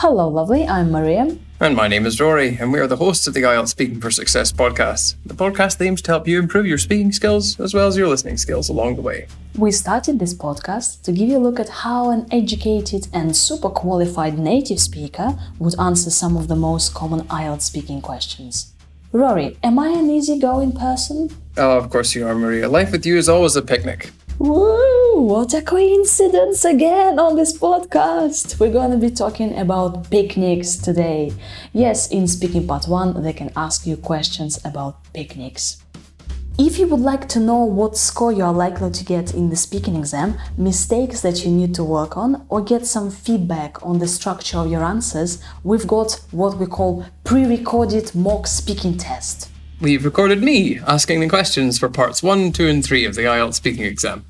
Hello, lovely. I'm Maria. And my name is Rory, and we are the hosts of the IELTS Speaking for Success podcast. The podcast aims to help you improve your speaking skills as well as your listening skills along the way. We started this podcast to give you a look at how an educated and super qualified native speaker would answer some of the most common IELTS speaking questions. Rory, am I an easygoing person? Oh, of course you are, Maria. Life with you is always a picnic. Woo! What a coincidence again on this podcast! We're going to be talking about picnics today. Yes, in Speaking Part 1, they can ask you questions about picnics. If you would like to know what score you are likely to get in the speaking exam, mistakes that you need to work on, or get some feedback on the structure of your answers, we've got what we call pre recorded mock speaking test we've recorded me asking the questions for parts 1, 2, and 3 of the IELTS speaking exam.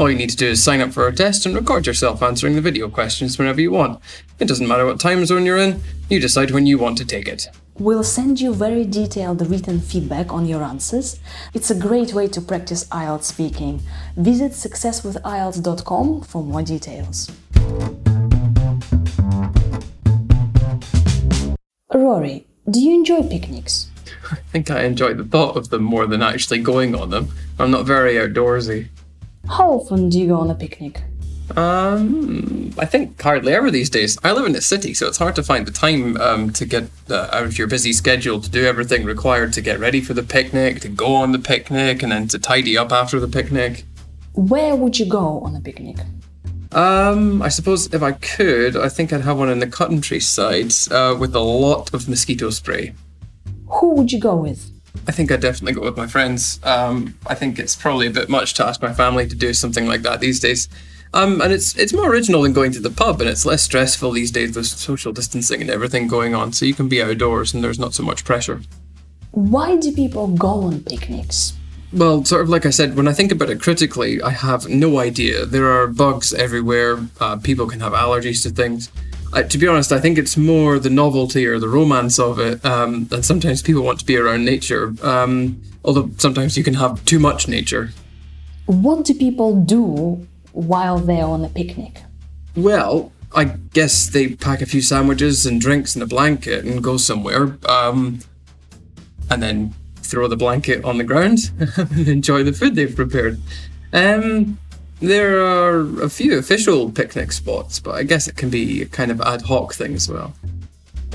All you need to do is sign up for our test and record yourself answering the video questions whenever you want. It doesn't matter what time zone you're in, you decide when you want to take it. We'll send you very detailed written feedback on your answers. It's a great way to practice IELTS speaking. Visit successwithielts.com for more details. Rory, do you enjoy picnics? I think I enjoy the thought of them more than actually going on them. I'm not very outdoorsy. How often do you go on a picnic? Um, I think hardly ever these days. I live in the city, so it's hard to find the time um, to get uh, out of your busy schedule to do everything required to get ready for the picnic, to go on the picnic, and then to tidy up after the picnic. Where would you go on a picnic? Um, I suppose if I could, I think I'd have one in the countryside uh, with a lot of mosquito spray who would you go with? I think I'd definitely go with my friends. Um, I think it's probably a bit much to ask my family to do something like that these days. Um, and it's it's more original than going to the pub, and it's less stressful these days with social distancing and everything going on. So you can be outdoors, and there's not so much pressure. Why do people go on picnics? Well, sort of like I said, when I think about it critically, I have no idea. There are bugs everywhere. Uh, people can have allergies to things to be honest, I think it's more the novelty or the romance of it. Um, and sometimes people want to be around nature, um, although sometimes you can have too much nature. What do people do while they're on a picnic? Well, I guess they pack a few sandwiches and drinks and a blanket and go somewhere, um, and then throw the blanket on the ground and enjoy the food they've prepared. Um, there are a few official picnic spots, but I guess it can be a kind of ad hoc thing as well.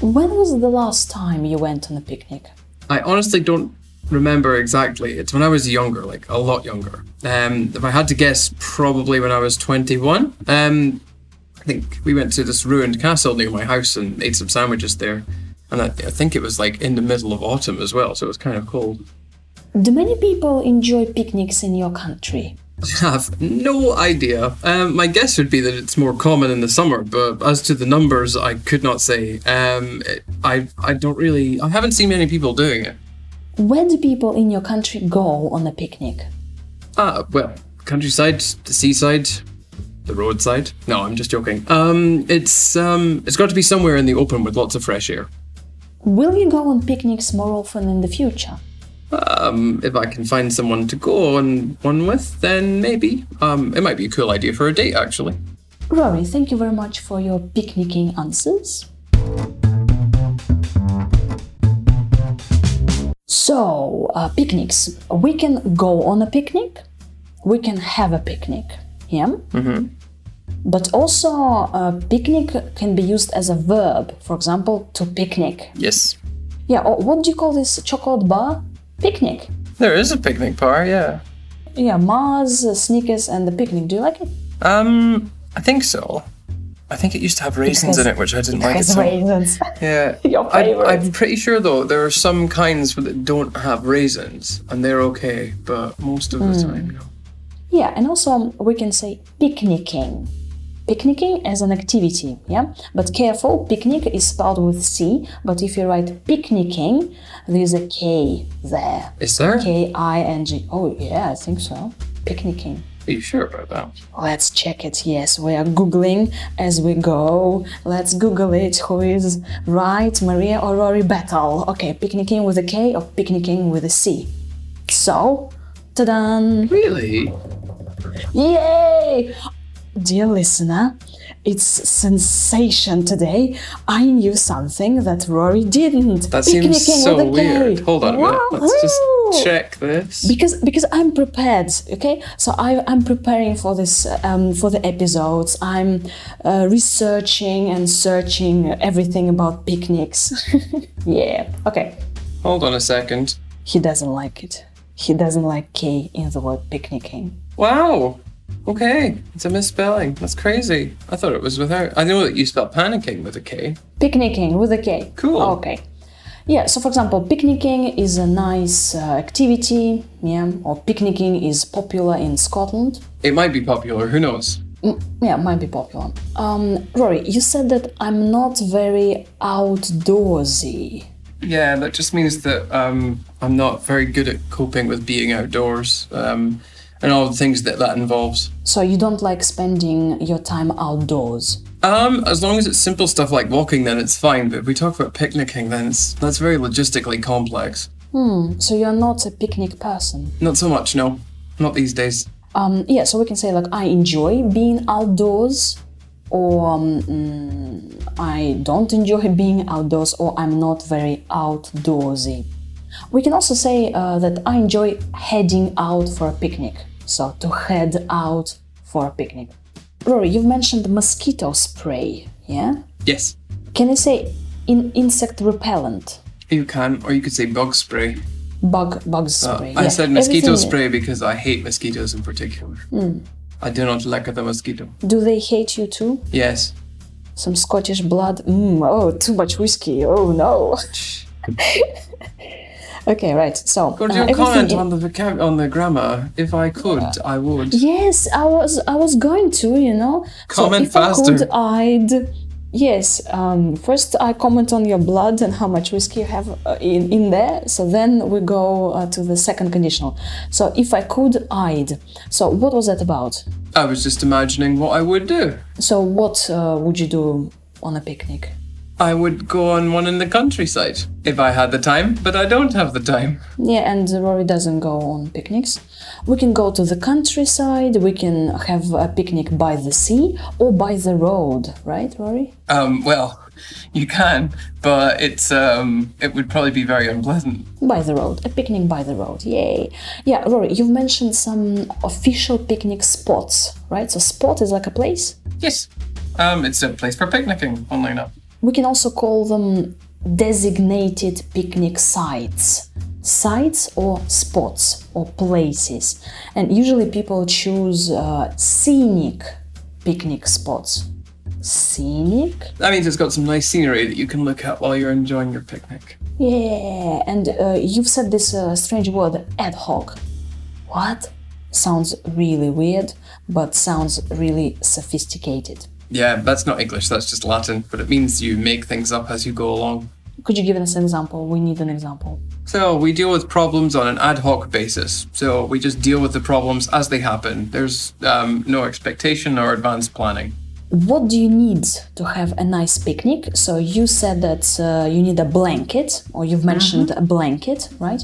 When was the last time you went on a picnic? I honestly don't remember exactly. It's when I was younger, like a lot younger. Um, if I had to guess, probably when I was 21. Um, I think we went to this ruined castle near my house and ate some sandwiches there. And I, I think it was like in the middle of autumn as well, so it was kind of cold. Do many people enjoy picnics in your country? I have no idea. Um, my guess would be that it's more common in the summer, but as to the numbers, I could not say. Um, I I don't really. I haven't seen many people doing it. Where do people in your country go on a picnic? Ah, well, countryside, the seaside, the roadside. No, I'm just joking. Um, it's um, it's got to be somewhere in the open with lots of fresh air. Will you go on picnics more often in the future? Um, if I can find someone to go on one with, then maybe. Um, it might be a cool idea for a date, actually. Rory, thank you very much for your picnicking answers. So, uh, picnics. We can go on a picnic. We can have a picnic. Yeah. Mm-hmm. But also, a picnic can be used as a verb. For example, to picnic. Yes. Yeah. Or what do you call this chocolate bar? Picnic. There is a picnic bar, yeah. Yeah, Mars, Snickers, and the picnic. Do you like it? Um, I think so. I think it used to have raisins in it, which I didn't like. It so. raisins. Yeah. Your favorite. I, am pretty sure though there are some kinds that don't have raisins, and they're okay, but most of the mm. time, no. Yeah, and also we can say picnicking picnicking as an activity, yeah? But careful, picnic is spelled with C, but if you write picnicking, there's a K there. Is there? K I N G. Oh, yeah, I think so. Picnicking. Are you sure about that? Let's check it. Yes, we are Googling as we go. Let's Google it. Who is right, Maria or Rory Battle? Okay, picnicking with a K or picnicking with a C. So, ta-da! Really? Yay! Dear listener, it's sensation today. I knew something that Rory didn't. That seems Picnicking so weird. Hold on a minute. Let's just check this. because because I'm prepared. Okay, so I I'm preparing for this um, for the episodes. I'm uh, researching and searching everything about picnics. yeah. Okay. Hold on a second. He doesn't like it. He doesn't like K in the word picnicking. Wow. Okay, it's a misspelling. That's crazy. I thought it was without. I know that you spell panicking with a K. Picnicking with a K. Cool. Okay. Yeah, so for example, picnicking is a nice uh, activity, yeah, or picnicking is popular in Scotland. It might be popular. Who knows? Mm, yeah, might be popular. Um, Rory, you said that I'm not very outdoorsy. Yeah, that just means that um, I'm not very good at coping with being outdoors um, and all the things that that involves. So you don't like spending your time outdoors. Um, as long as it's simple stuff like walking, then it's fine. But if we talk about picnicking, then it's, that's very logistically complex. Hmm. So you're not a picnic person. Not so much, no. Not these days. Um, yeah, so we can say like I enjoy being outdoors, or um, mm, I don't enjoy being outdoors, or I'm not very outdoorsy. We can also say uh, that I enjoy heading out for a picnic. So to head out for a picnic. Rory, you've mentioned mosquito spray, yeah? Yes, Can I say in insect repellent? you can, or you could say bug spray. Bug bug Uh, spray. I said mosquito Everything- spray because I hate mosquitoes in particular. I do not like the mosquito. Do they hate you too? Yes. Some Scottish blood. Mm, oh, too much whiskey. Oh no. okay, right. So Could uh, you everything comment on the vocab- on the grammar? If I could, I would. Yes, I was. I was going to. You know. Comment so if faster. I could, I'd. Yes. Um, first, I comment on your blood and how much whiskey you have uh, in in there. So then we go uh, to the second conditional. So if I could, I'd. So what was that about? I was just imagining what I would do. So what uh, would you do on a picnic? I would go on one in the countryside if I had the time, but I don't have the time. Yeah, and Rory doesn't go on picnics. We can go to the countryside, we can have a picnic by the sea or by the road, right, Rory? Um, well, you can, but it's um, it would probably be very unpleasant. By the road, a picnic by the road, yay. Yeah, Rory, you've mentioned some official picnic spots, right? So, spot is like a place. Yes. Um, it's a place for picnicking, only enough. We can also call them designated picnic sites. Sites or spots or places. And usually people choose uh, scenic picnic spots. Scenic? That means it's got some nice scenery that you can look at while you're enjoying your picnic. Yeah, and uh, you've said this uh, strange word ad hoc. What? Sounds really weird, but sounds really sophisticated. Yeah, that's not English, that's just Latin, but it means you make things up as you go along. Could you give us an example? We need an example. So, we deal with problems on an ad hoc basis. So, we just deal with the problems as they happen. There's um, no expectation or advanced planning. What do you need to have a nice picnic? So you said that uh, you need a blanket, or you've mentioned a blanket, right?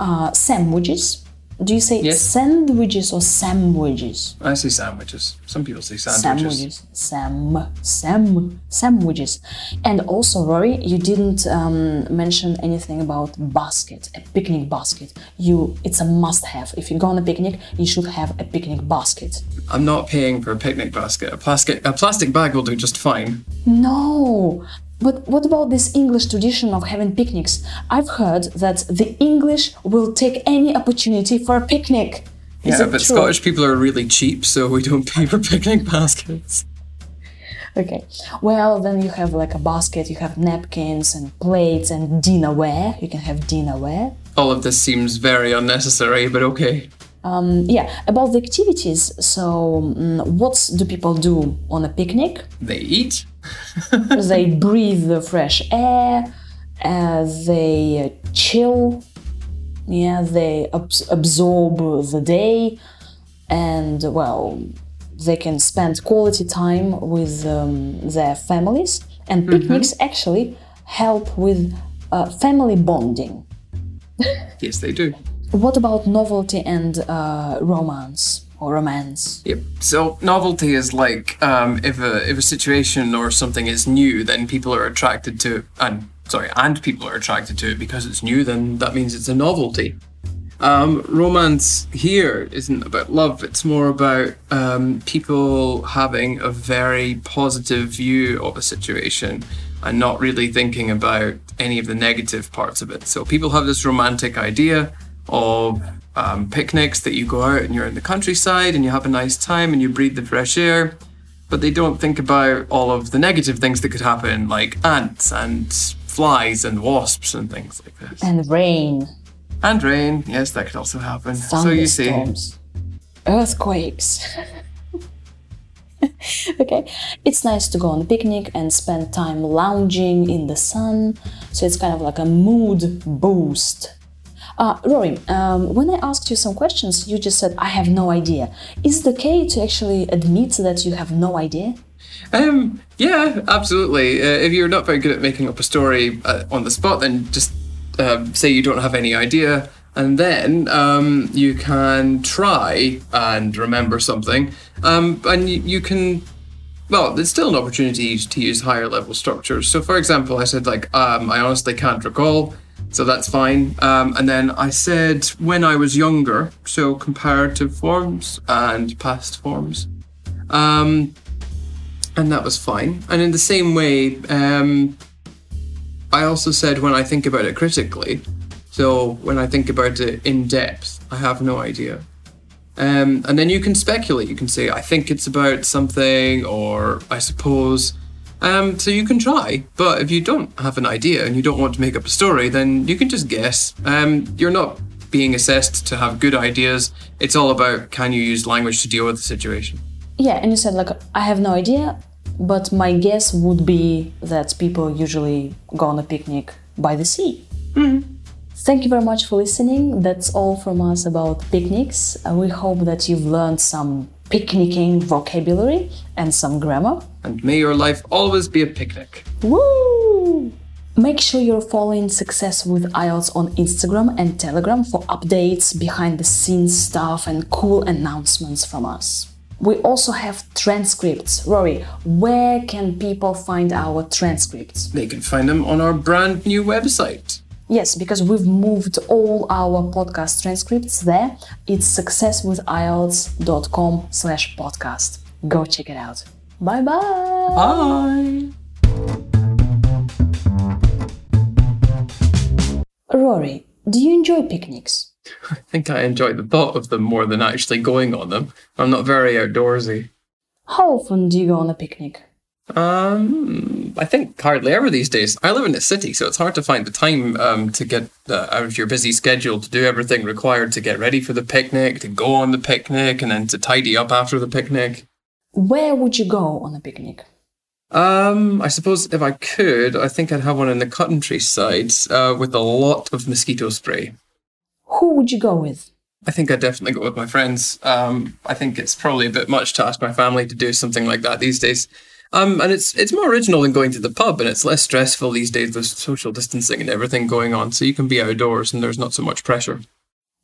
Uh, sandwiches. Do you say Yes. sandwiches or sandwiches? I say sandwiches. Some people say sandwiches. Sam, sam, sandwiches. And also, Rory, you didn't um, mention anything about basket, a picnic basket. You, it's a must-have. If you go on a picnic, you should have a picnic basket. I'm not paying for a picnic basket. A plastic a plastic bag will do just fine. No. But what about this English tradition of having picnics? I've heard that the English will take any opportunity for a picnic. Is yeah, but true? Scottish people are really cheap, so we don't pay for picnic baskets. Okay. Well, then you have like a basket, you have napkins and plates and dinnerware. You can have dinnerware. All of this seems very unnecessary, but okay. Um, yeah, about the activities. So, mm, what do people do on a picnic? They eat. they breathe the fresh air, uh, they chill, yeah, they abs- absorb the day, and well, they can spend quality time with um, their families. And picnics actually help with uh, family bonding. Yes, they do. What about novelty and uh, romance? Or romance? Yep. So novelty is like um, if a if a situation or something is new, then people are attracted to and sorry, and people are attracted to it because it's new. Then that means it's a novelty. Um, romance here isn't about love. It's more about um, people having a very positive view of a situation and not really thinking about any of the negative parts of it. So people have this romantic idea of um, picnics that you go out and you're in the countryside and you have a nice time and you breathe the fresh air, but they don't think about all of the negative things that could happen, like ants and flies and wasps and things like this. And rain. And rain, yes, that could also happen. So you see, Thunderstorms. Earthquakes. okay, it's nice to go on a picnic and spend time lounging in the sun, so it's kind of like a mood boost. Uh, Rory, um, when I asked you some questions, you just said, I have no idea. Is it okay to actually admit that you have no idea? Um, yeah, absolutely. Uh, if you're not very good at making up a story uh, on the spot, then just um, say you don't have any idea, and then um, you can try and remember something, um, and you, you can. Well, there's still an opportunity to use higher level structures. So, for example, I said like, um, I honestly can't recall, so that's fine. Um, and then I said when I was younger, so comparative forms and past forms. Um, and that was fine. And in the same way, um, I also said when I think about it critically. So when I think about it in depth, I have no idea. Um, and then you can speculate. You can say, I think it's about something, or I suppose. Um, so you can try. But if you don't have an idea and you don't want to make up a story, then you can just guess. Um, you're not being assessed to have good ideas. It's all about can you use language to deal with the situation. Yeah, and you said, like, I have no idea, but my guess would be that people usually go on a picnic by the sea. Thank you very much for listening. That's all from us about picnics. Uh, we hope that you've learned some picnicking vocabulary and some grammar. And may your life always be a picnic. Woo! Make sure you're following Success with IELTS on Instagram and Telegram for updates, behind the scenes stuff, and cool announcements from us. We also have transcripts. Rory, where can people find our transcripts? They can find them on our brand new website. Yes, because we've moved all our podcast transcripts there. It's successwithielts.com slash podcast. Go check it out. Bye bye. Bye. Rory, do you enjoy picnics? I think I enjoy the thought of them more than actually going on them. I'm not very outdoorsy. How often do you go on a picnic? Um, I think hardly ever these days. I live in a city, so it's hard to find the time um, to get uh, out of your busy schedule to do everything required to get ready for the picnic, to go on the picnic, and then to tidy up after the picnic. Where would you go on a picnic? Um, I suppose if I could, I think I'd have one in the countryside uh, with a lot of mosquito spray. Who would you go with? I think I'd definitely go with my friends. Um, I think it's probably a bit much to ask my family to do something like that these days. Um, and it's it's more original than going to the pub, and it's less stressful these days with social distancing and everything going on. So you can be outdoors, and there's not so much pressure.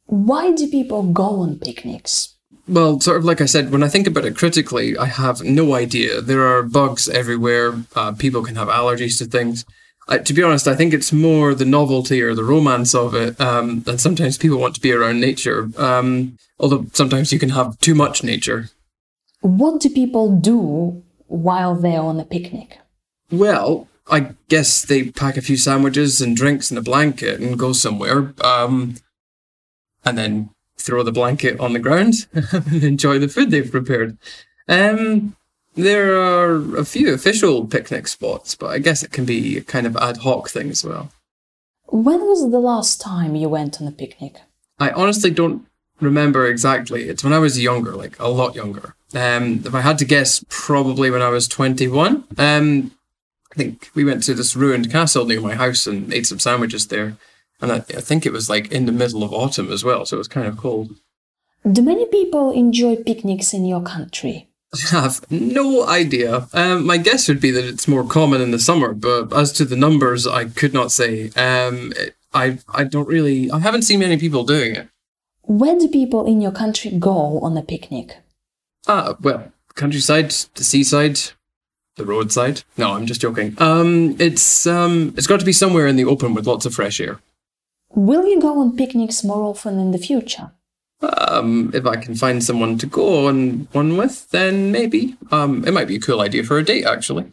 Why do people go on picnics? Well, sort of like I said, when I think about it critically, I have no idea. There are bugs everywhere. Uh, people can have allergies to things. I, to be honest, I think it's more the novelty or the romance of it. Um, and sometimes people want to be around nature. Um, although sometimes you can have too much nature. What do people do while they're on a picnic? Well, I guess they pack a few sandwiches and drinks and a blanket and go somewhere. Um, and then throw the blanket on the ground and enjoy the food they've prepared. Um, there are a few official picnic spots, but I guess it can be a kind of ad hoc thing as well. When was the last time you went on a picnic? I honestly don't remember exactly. It's when I was younger, like a lot younger. Um, if I had to guess, probably when I was 21. Um, I think we went to this ruined castle near my house and ate some sandwiches there. And I, I think it was like in the middle of autumn as well, so it was kind of cold. Do many people enjoy picnics in your country? I have no idea. Um, my guess would be that it's more common in the summer, but as to the numbers, I could not say. Um, I I don't really. I haven't seen many people doing it. Where do people in your country go on a picnic? Ah, well, countryside, the seaside, the roadside. No, I'm just joking. Um, it's um, it's got to be somewhere in the open with lots of fresh air. Will you go on picnics more often in the future? Um, if I can find someone to go on one with, then maybe. Um, it might be a cool idea for a date, actually.